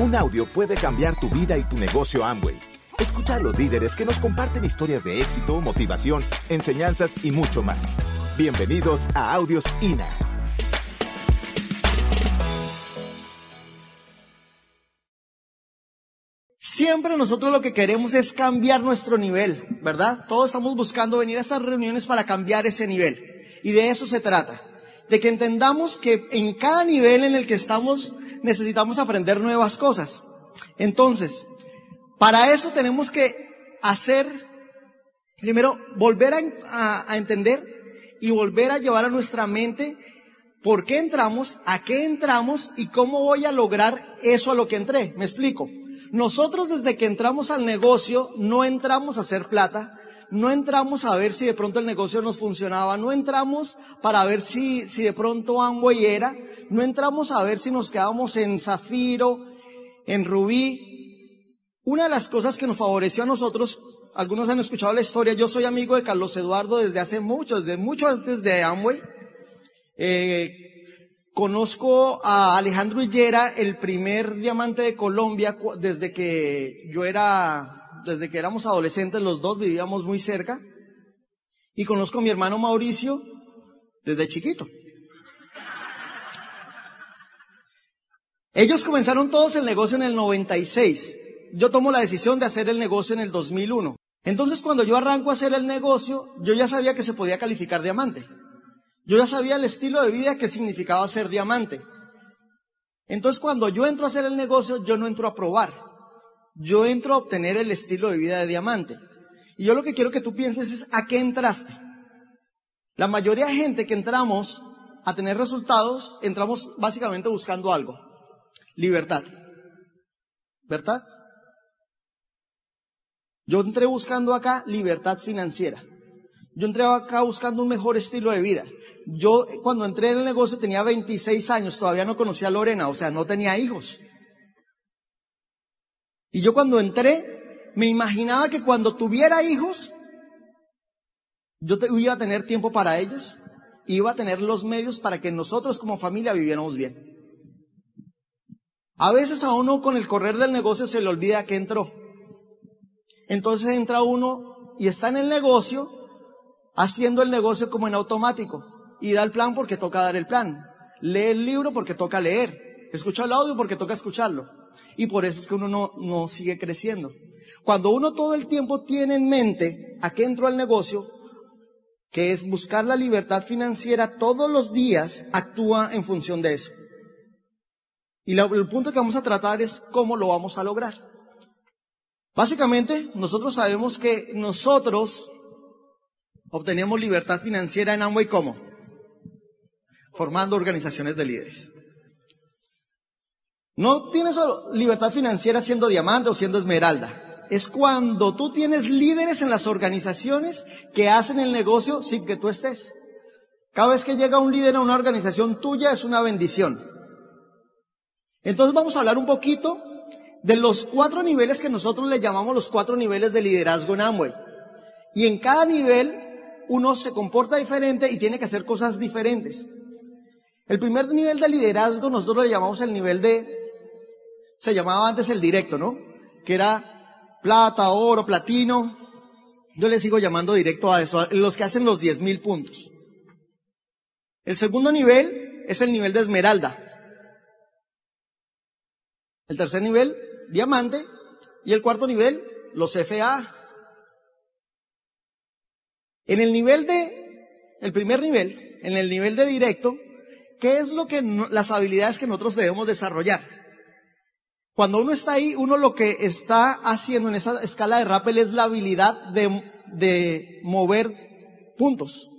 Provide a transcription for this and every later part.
Un audio puede cambiar tu vida y tu negocio Amway. Escucha a los líderes que nos comparten historias de éxito, motivación, enseñanzas y mucho más. Bienvenidos a Audios INA. Siempre nosotros lo que queremos es cambiar nuestro nivel, ¿verdad? Todos estamos buscando venir a estas reuniones para cambiar ese nivel. Y de eso se trata. De que entendamos que en cada nivel en el que estamos necesitamos aprender nuevas cosas. Entonces, para eso tenemos que hacer, primero, volver a, entender y volver a llevar a nuestra mente por qué entramos, a qué entramos y cómo voy a lograr eso a lo que entré. Me explico. Nosotros desde que entramos al negocio no entramos a hacer plata, no entramos a ver si de pronto el negocio nos funcionaba, no entramos para ver si, si de pronto Amway era, no entramos a ver si nos quedábamos en Zafiro, en Rubí. Una de las cosas que nos favoreció a nosotros, algunos han escuchado la historia, yo soy amigo de Carlos Eduardo desde hace mucho, desde mucho antes de Amway. Eh, conozco a Alejandro Hillera, el primer diamante de Colombia, desde que yo era desde que éramos adolescentes, los dos vivíamos muy cerca. Y conozco a mi hermano Mauricio desde chiquito. Ellos comenzaron todos el negocio en el 96. Yo tomo la decisión de hacer el negocio en el 2001. Entonces cuando yo arranco a hacer el negocio, yo ya sabía que se podía calificar diamante. Yo ya sabía el estilo de vida que significaba ser diamante. Entonces cuando yo entro a hacer el negocio, yo no entro a probar yo entro a obtener el estilo de vida de diamante. Y yo lo que quiero que tú pienses es a qué entraste. La mayoría de gente que entramos a tener resultados, entramos básicamente buscando algo. Libertad. ¿Verdad? Yo entré buscando acá libertad financiera. Yo entré acá buscando un mejor estilo de vida. Yo cuando entré en el negocio tenía 26 años, todavía no conocía a Lorena, o sea, no tenía hijos. Y yo cuando entré, me imaginaba que cuando tuviera hijos, yo iba a tener tiempo para ellos, iba a tener los medios para que nosotros como familia viviéramos bien. A veces a uno con el correr del negocio se le olvida que entró. Entonces entra uno y está en el negocio, haciendo el negocio como en automático. Y da el plan porque toca dar el plan. Lee el libro porque toca leer. Escucha el audio porque toca escucharlo. Y por eso es que uno no, no sigue creciendo. Cuando uno todo el tiempo tiene en mente a qué entró al negocio, que es buscar la libertad financiera todos los días, actúa en función de eso. Y el punto que vamos a tratar es cómo lo vamos a lograr. Básicamente, nosotros sabemos que nosotros obtenemos libertad financiera en Amway ¿cómo? Formando organizaciones de líderes. No tienes libertad financiera siendo diamante o siendo esmeralda. Es cuando tú tienes líderes en las organizaciones que hacen el negocio sin que tú estés. Cada vez que llega un líder a una organización tuya es una bendición. Entonces vamos a hablar un poquito de los cuatro niveles que nosotros le llamamos los cuatro niveles de liderazgo en Amway. Y en cada nivel uno se comporta diferente y tiene que hacer cosas diferentes. El primer nivel de liderazgo nosotros le llamamos el nivel de se llamaba antes el directo, ¿no? Que era plata, oro, platino. Yo le sigo llamando directo a eso, los que hacen los 10.000 puntos. El segundo nivel es el nivel de esmeralda. El tercer nivel, diamante. Y el cuarto nivel, los FA. En el nivel de, el primer nivel, en el nivel de directo, ¿qué es lo que, las habilidades que nosotros debemos desarrollar? Cuando uno está ahí, uno lo que está haciendo en esa escala de rappel es la habilidad de, de mover puntos.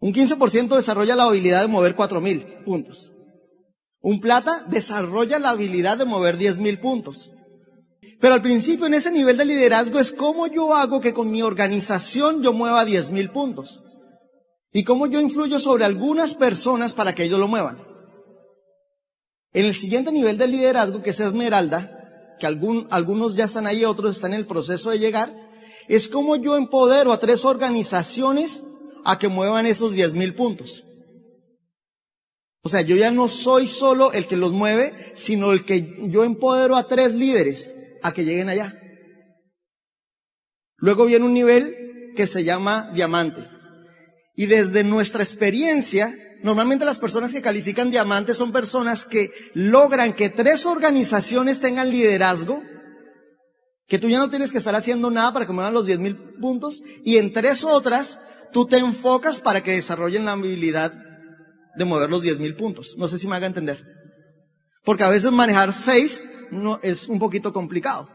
Un 15% desarrolla la habilidad de mover 4.000 puntos. Un plata desarrolla la habilidad de mover 10.000 puntos. Pero al principio en ese nivel de liderazgo es cómo yo hago que con mi organización yo mueva 10.000 puntos. Y cómo yo influyo sobre algunas personas para que ellos lo muevan. En el siguiente nivel de liderazgo, que es Esmeralda, que algunos ya están ahí, otros están en el proceso de llegar, es como yo empodero a tres organizaciones a que muevan esos 10.000 puntos. O sea, yo ya no soy solo el que los mueve, sino el que yo empodero a tres líderes a que lleguen allá. Luego viene un nivel que se llama diamante. Y desde nuestra experiencia, normalmente las personas que califican diamante son personas que logran que tres organizaciones tengan liderazgo, que tú ya no tienes que estar haciendo nada para que muevan los 10 mil puntos, y en tres otras tú te enfocas para que desarrollen la habilidad de mover los 10 mil puntos. No sé si me haga entender. Porque a veces manejar seis no, es un poquito complicado.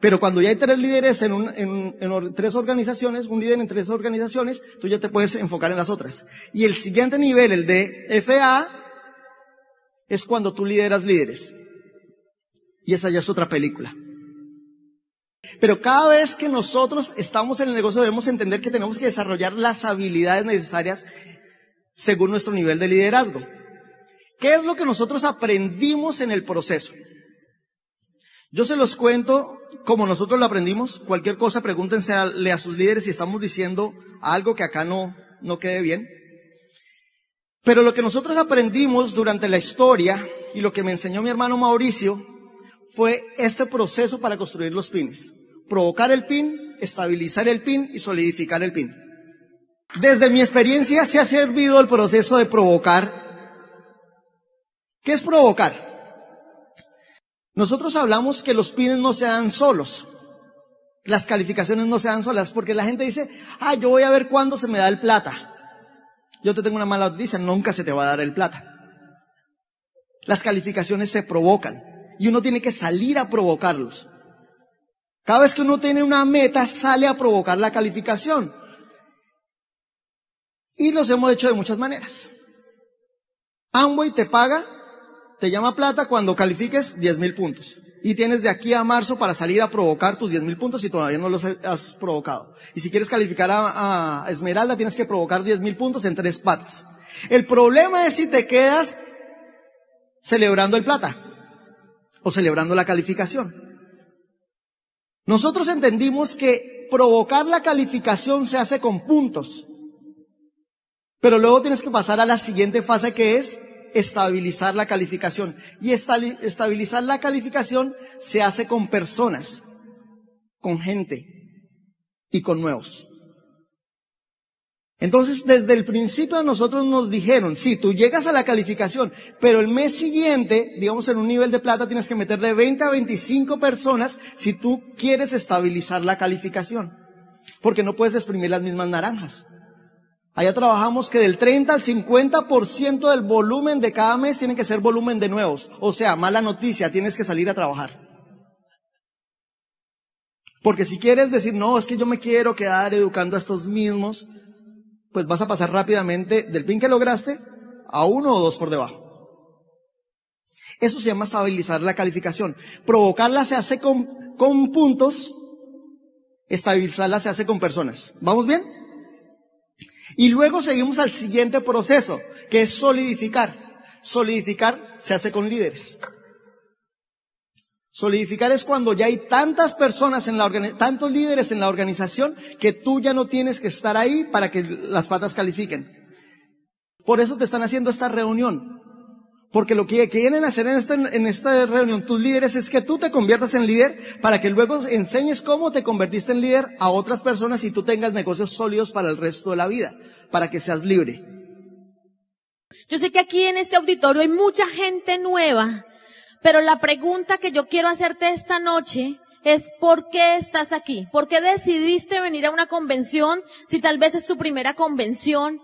Pero cuando ya hay tres líderes en, un, en, en, tres organizaciones, un líder en tres organizaciones, tú ya te puedes enfocar en las otras. Y el siguiente nivel, el de FA, es cuando tú lideras líderes. Y esa ya es otra película. Pero cada vez que nosotros estamos en el negocio debemos entender que tenemos que desarrollar las habilidades necesarias según nuestro nivel de liderazgo. ¿Qué es lo que nosotros aprendimos en el proceso? Yo se los cuento como nosotros lo aprendimos. Cualquier cosa, pregúntense a, a sus líderes si estamos diciendo algo que acá no, no quede bien. Pero lo que nosotros aprendimos durante la historia y lo que me enseñó mi hermano Mauricio fue este proceso para construir los pines. Provocar el pin, estabilizar el pin y solidificar el pin. Desde mi experiencia se ha servido el proceso de provocar. ¿Qué es provocar? Nosotros hablamos que los pines no se dan solos. Las calificaciones no se dan solas porque la gente dice, ah, yo voy a ver cuándo se me da el plata. Yo te tengo una mala noticia, nunca se te va a dar el plata. Las calificaciones se provocan y uno tiene que salir a provocarlos. Cada vez que uno tiene una meta, sale a provocar la calificación. Y los hemos hecho de muchas maneras. Amway te paga te llama plata cuando califiques 10 mil puntos. Y tienes de aquí a marzo para salir a provocar tus 10 mil puntos si todavía no los has provocado. Y si quieres calificar a, a Esmeralda, tienes que provocar 10 mil puntos en tres patas. El problema es si te quedas celebrando el plata o celebrando la calificación. Nosotros entendimos que provocar la calificación se hace con puntos. Pero luego tienes que pasar a la siguiente fase que es estabilizar la calificación. Y estabilizar la calificación se hace con personas, con gente y con nuevos. Entonces, desde el principio a nosotros nos dijeron, sí, tú llegas a la calificación, pero el mes siguiente, digamos en un nivel de plata, tienes que meter de 20 a 25 personas si tú quieres estabilizar la calificación. Porque no puedes exprimir las mismas naranjas. Allá trabajamos que del 30 al 50% del volumen de cada mes tiene que ser volumen de nuevos. O sea, mala noticia, tienes que salir a trabajar. Porque si quieres decir, no, es que yo me quiero quedar educando a estos mismos, pues vas a pasar rápidamente del pin que lograste a uno o dos por debajo. Eso se llama estabilizar la calificación. Provocarla se hace con, con puntos, estabilizarla se hace con personas. ¿Vamos bien? Y luego seguimos al siguiente proceso, que es solidificar. Solidificar se hace con líderes. Solidificar es cuando ya hay tantas personas en la tantos líderes en la organización que tú ya no tienes que estar ahí para que las patas califiquen. Por eso te están haciendo esta reunión. Porque lo que quieren hacer en esta, en esta reunión tus líderes es que tú te conviertas en líder para que luego enseñes cómo te convertiste en líder a otras personas y tú tengas negocios sólidos para el resto de la vida para que seas libre. Yo sé que aquí en este auditorio hay mucha gente nueva, pero la pregunta que yo quiero hacerte esta noche es ¿por qué estás aquí? ¿Por qué decidiste venir a una convención si tal vez es tu primera convención?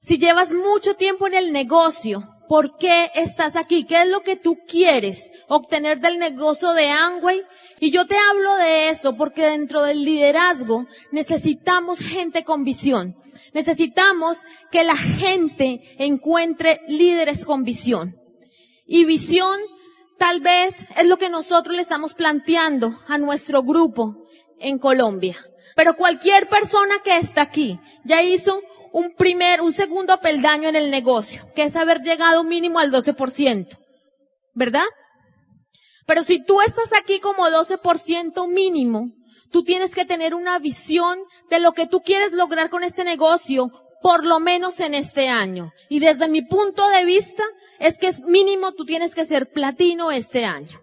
Si llevas mucho tiempo en el negocio, ¿por qué estás aquí? ¿Qué es lo que tú quieres obtener del negocio de Angway? Y yo te hablo de eso porque dentro del liderazgo necesitamos gente con visión. Necesitamos que la gente encuentre líderes con visión. Y visión tal vez es lo que nosotros le estamos planteando a nuestro grupo en Colombia. Pero cualquier persona que está aquí ya hizo un primer, un segundo peldaño en el negocio, que es haber llegado mínimo al 12%. ¿Verdad? Pero si tú estás aquí como 12% mínimo, Tú tienes que tener una visión de lo que tú quieres lograr con este negocio por lo menos en este año. Y desde mi punto de vista es que es mínimo tú tienes que ser platino este año.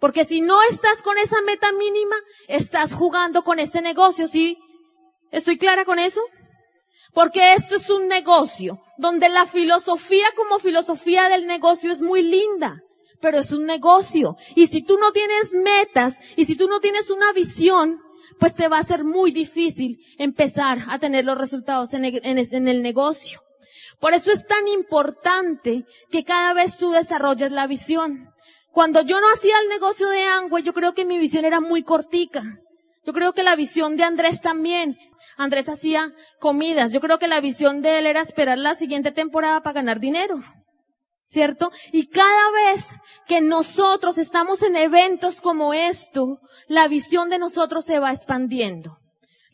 Porque si no estás con esa meta mínima, estás jugando con este negocio, ¿sí? ¿Estoy clara con eso? Porque esto es un negocio donde la filosofía como filosofía del negocio es muy linda, pero es un negocio. Y si tú no tienes metas y si tú no tienes una visión, pues te va a ser muy difícil empezar a tener los resultados en el, negocio. Por eso es tan importante que cada vez tú desarrolles la visión. Cuando yo no hacía el negocio de Angüe, yo creo que mi visión era muy cortica. Yo creo que la visión de Andrés también. Andrés hacía comidas. Yo creo que la visión de él era esperar la siguiente temporada para ganar dinero. ¿Cierto? Y cada vez que nosotros estamos en eventos como esto, la visión de nosotros se va expandiendo.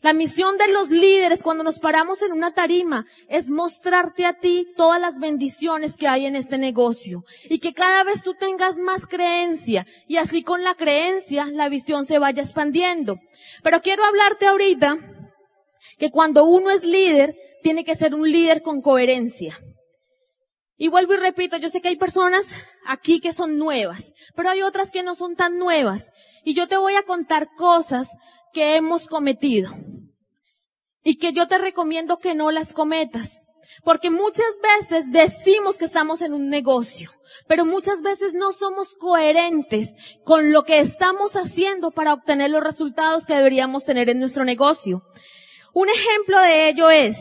La misión de los líderes cuando nos paramos en una tarima es mostrarte a ti todas las bendiciones que hay en este negocio y que cada vez tú tengas más creencia y así con la creencia la visión se vaya expandiendo. Pero quiero hablarte ahorita que cuando uno es líder tiene que ser un líder con coherencia. Y vuelvo y repito, yo sé que hay personas aquí que son nuevas, pero hay otras que no son tan nuevas. Y yo te voy a contar cosas que hemos cometido y que yo te recomiendo que no las cometas. Porque muchas veces decimos que estamos en un negocio, pero muchas veces no somos coherentes con lo que estamos haciendo para obtener los resultados que deberíamos tener en nuestro negocio. Un ejemplo de ello es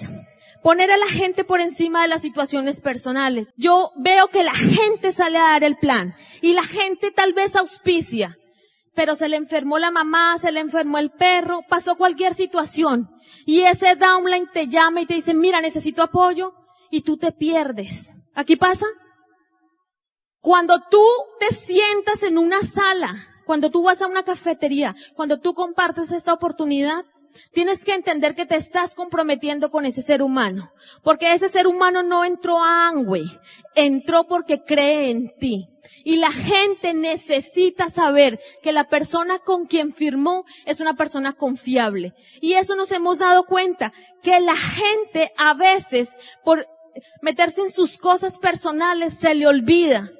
poner a la gente por encima de las situaciones personales. Yo veo que la gente sale a dar el plan y la gente tal vez auspicia, pero se le enfermó la mamá, se le enfermó el perro, pasó cualquier situación. Y ese downline te llama y te dice, mira, necesito apoyo, y tú te pierdes. ¿Aquí pasa? Cuando tú te sientas en una sala, cuando tú vas a una cafetería, cuando tú compartes esta oportunidad, Tienes que entender que te estás comprometiendo con ese ser humano. Porque ese ser humano no entró a Angway. Entró porque cree en ti. Y la gente necesita saber que la persona con quien firmó es una persona confiable. Y eso nos hemos dado cuenta, que la gente a veces, por meterse en sus cosas personales, se le olvida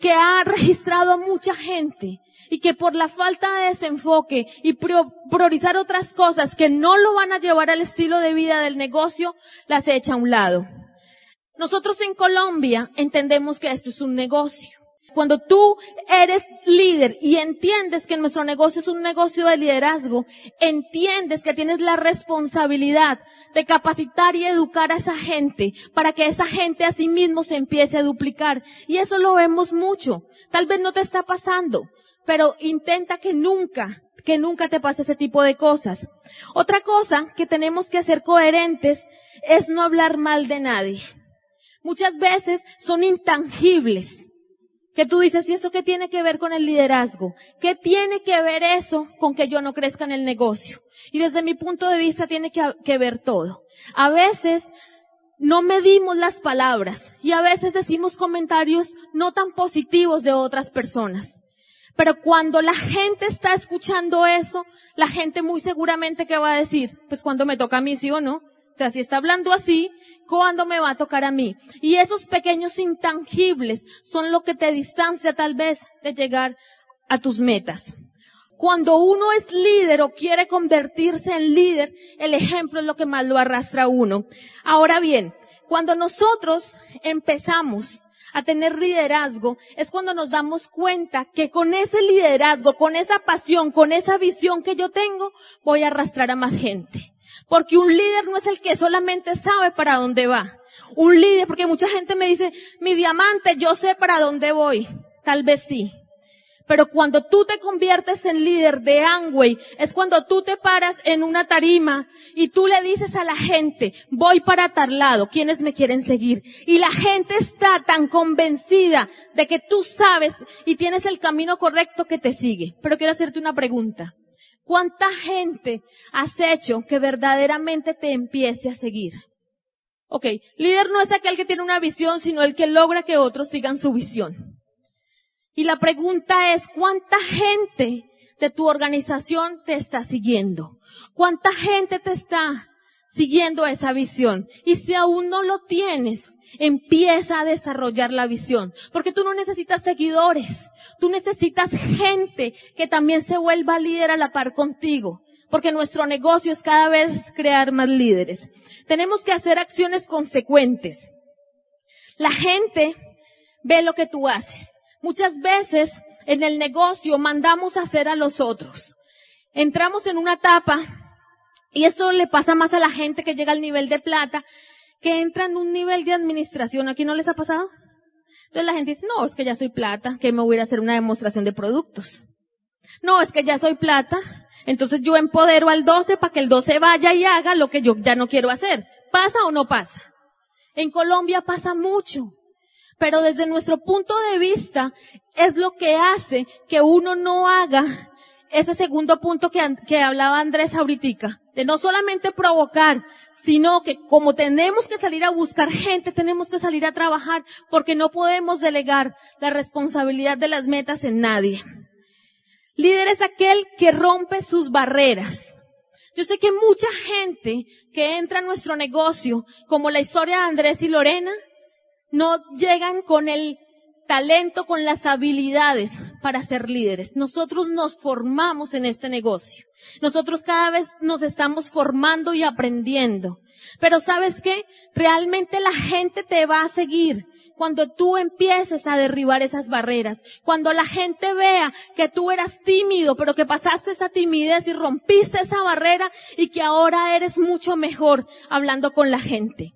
que ha registrado a mucha gente y que por la falta de desenfoque y priorizar otras cosas que no lo van a llevar al estilo de vida del negocio, las echa a un lado. Nosotros en Colombia entendemos que esto es un negocio. Cuando tú eres líder y entiendes que nuestro negocio es un negocio de liderazgo, entiendes que tienes la responsabilidad de capacitar y educar a esa gente para que esa gente a sí mismo se empiece a duplicar. Y eso lo vemos mucho. Tal vez no te está pasando, pero intenta que nunca, que nunca te pase ese tipo de cosas. Otra cosa que tenemos que hacer coherentes es no hablar mal de nadie. Muchas veces son intangibles. Que tú dices, ¿y eso qué tiene que ver con el liderazgo? ¿Qué tiene que ver eso con que yo no crezca en el negocio? Y desde mi punto de vista tiene que, que ver todo. A veces no medimos las palabras y a veces decimos comentarios no tan positivos de otras personas. Pero cuando la gente está escuchando eso, la gente muy seguramente que va a decir, pues cuando me toca a mí, sí o no. O sea, si está hablando así, ¿cuándo me va a tocar a mí? Y esos pequeños intangibles son lo que te distancia tal vez de llegar a tus metas. Cuando uno es líder o quiere convertirse en líder, el ejemplo es lo que más lo arrastra a uno. Ahora bien, cuando nosotros empezamos a tener liderazgo es cuando nos damos cuenta que con ese liderazgo, con esa pasión, con esa visión que yo tengo, voy a arrastrar a más gente. Porque un líder no es el que solamente sabe para dónde va. Un líder, porque mucha gente me dice, mi diamante, yo sé para dónde voy. Tal vez sí. Pero cuando tú te conviertes en líder de Angway, es cuando tú te paras en una tarima y tú le dices a la gente, voy para tal lado, ¿quiénes me quieren seguir? Y la gente está tan convencida de que tú sabes y tienes el camino correcto que te sigue. Pero quiero hacerte una pregunta. ¿Cuánta gente has hecho que verdaderamente te empiece a seguir? Ok, líder no es aquel que tiene una visión, sino el que logra que otros sigan su visión. Y la pregunta es, ¿cuánta gente de tu organización te está siguiendo? ¿Cuánta gente te está siguiendo esa visión. Y si aún no lo tienes, empieza a desarrollar la visión. Porque tú no necesitas seguidores. Tú necesitas gente que también se vuelva líder a la par contigo. Porque nuestro negocio es cada vez crear más líderes. Tenemos que hacer acciones consecuentes. La gente ve lo que tú haces. Muchas veces en el negocio mandamos hacer a los otros. Entramos en una etapa y esto le pasa más a la gente que llega al nivel de plata, que entra en un nivel de administración. ¿Aquí no les ha pasado? Entonces la gente dice, no, es que ya soy plata, que me voy a hacer una demostración de productos. No, es que ya soy plata, entonces yo empodero al 12 para que el 12 vaya y haga lo que yo ya no quiero hacer. ¿Pasa o no pasa? En Colombia pasa mucho, pero desde nuestro punto de vista es lo que hace que uno no haga ese segundo punto que, que hablaba Andrés ahorita, de no solamente provocar, sino que como tenemos que salir a buscar gente, tenemos que salir a trabajar, porque no podemos delegar la responsabilidad de las metas en nadie. Líder es aquel que rompe sus barreras. Yo sé que mucha gente que entra a nuestro negocio, como la historia de Andrés y Lorena, no llegan con el talento, con las habilidades para ser líderes. Nosotros nos formamos en este negocio. Nosotros cada vez nos estamos formando y aprendiendo. Pero sabes qué? Realmente la gente te va a seguir cuando tú empieces a derribar esas barreras. Cuando la gente vea que tú eras tímido, pero que pasaste esa timidez y rompiste esa barrera y que ahora eres mucho mejor hablando con la gente.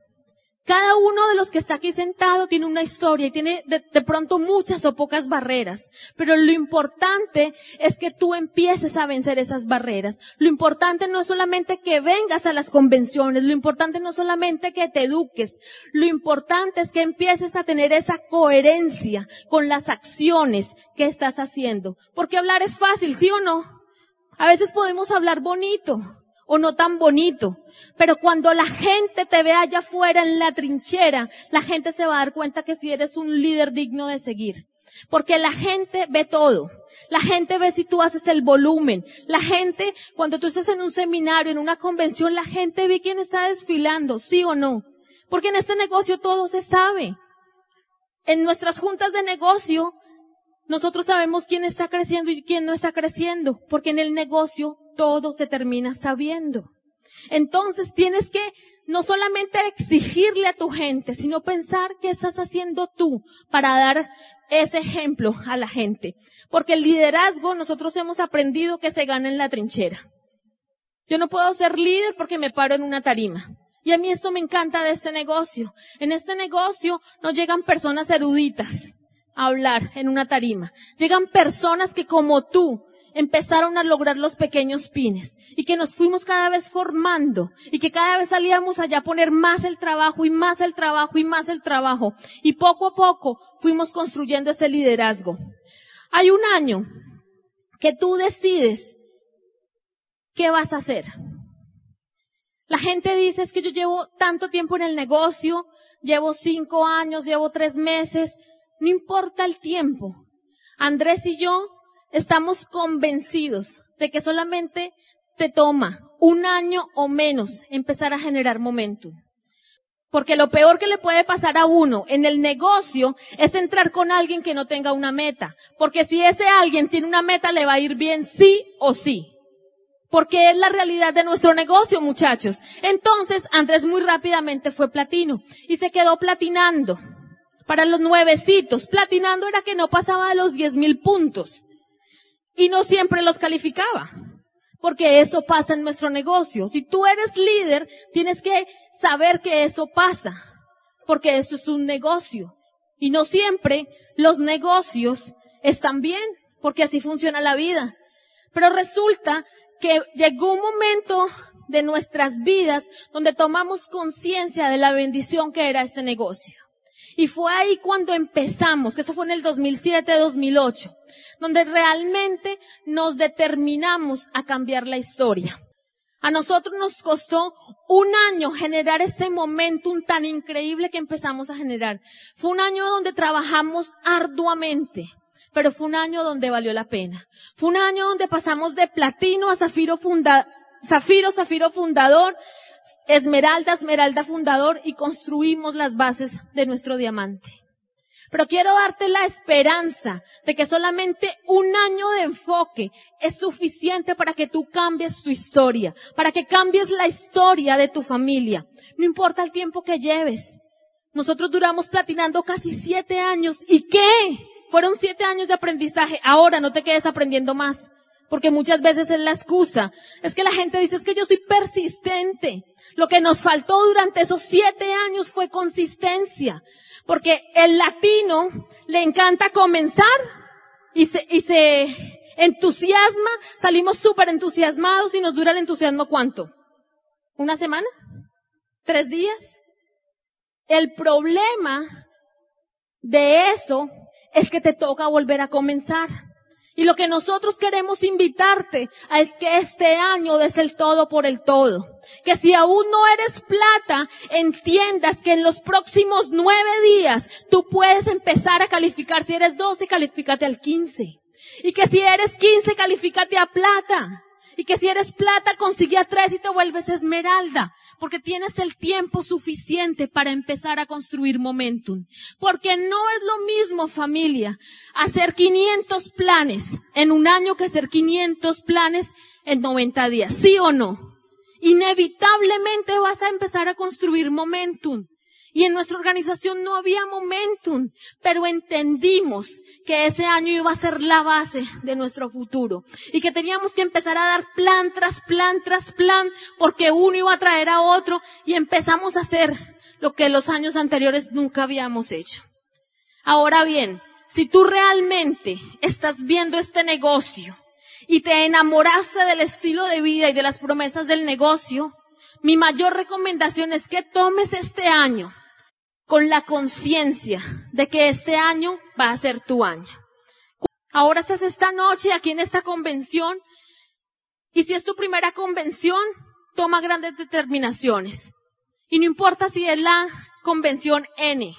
Cada uno de los que está aquí sentado tiene una historia y tiene de, pronto muchas o pocas barreras. Pero lo importante es que tú empieces a vencer esas barreras. Lo importante no es solamente que vengas a las convenciones. Lo importante no es solamente que te eduques. Lo importante es que empieces a tener esa coherencia con las acciones que estás haciendo. Porque hablar es fácil, ¿sí o no? A veces podemos hablar bonito o no tan bonito. Pero cuando la gente te ve allá afuera en la trinchera, la gente se va a dar cuenta que si eres un líder digno de seguir. Porque la gente ve todo. La gente ve si tú haces el volumen. La gente, cuando tú estás en un seminario, en una convención, la gente ve quién está desfilando, sí o no. Porque en este negocio todo se sabe. En nuestras juntas de negocio, nosotros sabemos quién está creciendo y quién no está creciendo. Porque en el negocio todo se termina sabiendo. Entonces tienes que no solamente exigirle a tu gente, sino pensar qué estás haciendo tú para dar ese ejemplo a la gente. Porque el liderazgo nosotros hemos aprendido que se gana en la trinchera. Yo no puedo ser líder porque me paro en una tarima. Y a mí esto me encanta de este negocio. En este negocio no llegan personas eruditas a hablar en una tarima. Llegan personas que como tú empezaron a lograr los pequeños pines y que nos fuimos cada vez formando y que cada vez salíamos allá a poner más el trabajo y más el trabajo y más el trabajo y poco a poco fuimos construyendo este liderazgo. Hay un año que tú decides qué vas a hacer. La gente dice es que yo llevo tanto tiempo en el negocio, llevo cinco años, llevo tres meses, no importa el tiempo. Andrés y yo estamos convencidos de que solamente te toma un año o menos empezar a generar momentum. Porque lo peor que le puede pasar a uno en el negocio es entrar con alguien que no tenga una meta. Porque si ese alguien tiene una meta, le va a ir bien sí o sí. Porque es la realidad de nuestro negocio, muchachos. Entonces, Andrés muy rápidamente fue platino y se quedó platinando. Para los nuevecitos, platinando era que no pasaba de los diez mil puntos y no siempre los calificaba. Porque eso pasa en nuestro negocio. Si tú eres líder, tienes que saber que eso pasa. Porque eso es un negocio. Y no siempre los negocios están bien. Porque así funciona la vida. Pero resulta que llegó un momento de nuestras vidas donde tomamos conciencia de la bendición que era este negocio. Y fue ahí cuando empezamos, que eso fue en el 2007-2008, donde realmente nos determinamos a cambiar la historia. A nosotros nos costó un año generar ese momentum tan increíble que empezamos a generar. Fue un año donde trabajamos arduamente, pero fue un año donde valió la pena. Fue un año donde pasamos de platino a zafiro funda, zafiro, zafiro fundador, esmeralda, esmeralda fundador y construimos las bases de nuestro diamante. Pero quiero darte la esperanza de que solamente un año de enfoque es suficiente para que tú cambies tu historia, para que cambies la historia de tu familia. No importa el tiempo que lleves. Nosotros duramos platinando casi siete años. ¿Y qué? Fueron siete años de aprendizaje. Ahora no te quedes aprendiendo más. Porque muchas veces es la excusa. Es que la gente dice, es que yo soy persistente. Lo que nos faltó durante esos siete años fue consistencia. Porque el latino le encanta comenzar y se, y se entusiasma, salimos súper entusiasmados y nos dura el entusiasmo cuánto? ¿Una semana? ¿Tres días? El problema de eso es que te toca volver a comenzar. Y lo que nosotros queremos invitarte a es que este año des el todo por el todo. Que si aún no eres plata, entiendas que en los próximos nueve días tú puedes empezar a calificar. Si eres doce, califícate al quince. Y que si eres quince, califícate a plata. Y que si eres plata, consigue a tres y te vuelves esmeralda. Porque tienes el tiempo suficiente para empezar a construir momentum. Porque no es lo mismo, familia, hacer 500 planes en un año que hacer 500 planes en 90 días. ¿Sí o no? Inevitablemente vas a empezar a construir momentum. Y en nuestra organización no había momentum, pero entendimos que ese año iba a ser la base de nuestro futuro y que teníamos que empezar a dar plan tras plan tras plan porque uno iba a traer a otro y empezamos a hacer lo que los años anteriores nunca habíamos hecho. Ahora bien, si tú realmente estás viendo este negocio y te enamoraste del estilo de vida y de las promesas del negocio, mi mayor recomendación es que tomes este año con la conciencia de que este año va a ser tu año. Ahora estás esta noche aquí en esta convención y si es tu primera convención, toma grandes determinaciones. Y no importa si es la convención N.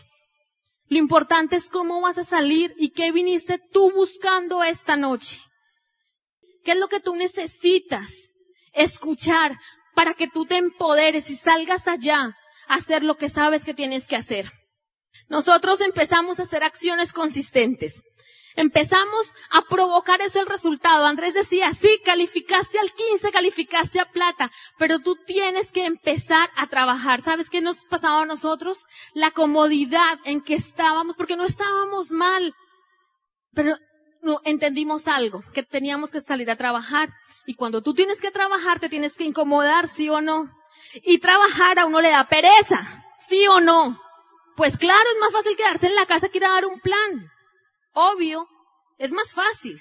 Lo importante es cómo vas a salir y qué viniste tú buscando esta noche. ¿Qué es lo que tú necesitas escuchar para que tú te empoderes y salgas allá hacer lo que sabes que tienes que hacer. Nosotros empezamos a hacer acciones consistentes. Empezamos a provocar ese resultado. Andrés decía, sí, calificaste al 15, calificaste a plata, pero tú tienes que empezar a trabajar. ¿Sabes qué nos pasaba a nosotros? La comodidad en que estábamos, porque no estábamos mal, pero no entendimos algo, que teníamos que salir a trabajar. Y cuando tú tienes que trabajar, te tienes que incomodar, sí o no. Y trabajar a uno le da pereza, ¿sí o no? Pues claro, es más fácil quedarse en la casa que ir a dar un plan. Obvio, es más fácil.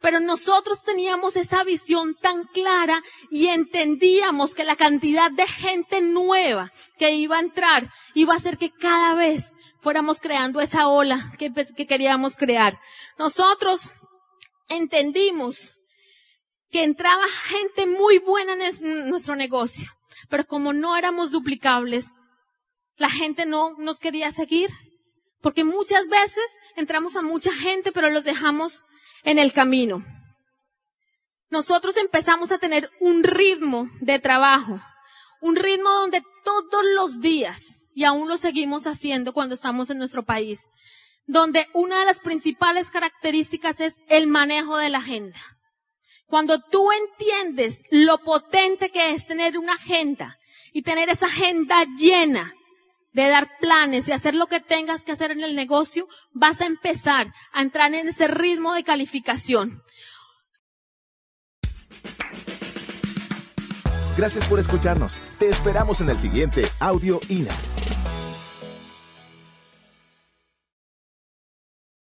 Pero nosotros teníamos esa visión tan clara y entendíamos que la cantidad de gente nueva que iba a entrar iba a hacer que cada vez fuéramos creando esa ola que, que queríamos crear. Nosotros entendimos que entraba gente muy buena en nuestro negocio pero como no éramos duplicables, la gente no nos quería seguir. Porque muchas veces entramos a mucha gente, pero los dejamos en el camino. Nosotros empezamos a tener un ritmo de trabajo, un ritmo donde todos los días, y aún lo seguimos haciendo cuando estamos en nuestro país, donde una de las principales características es el manejo de la agenda. Cuando tú entiendes lo potente que es tener una agenda y tener esa agenda llena de dar planes y hacer lo que tengas que hacer en el negocio, vas a empezar a entrar en ese ritmo de calificación. Gracias por escucharnos. Te esperamos en el siguiente Audio INA.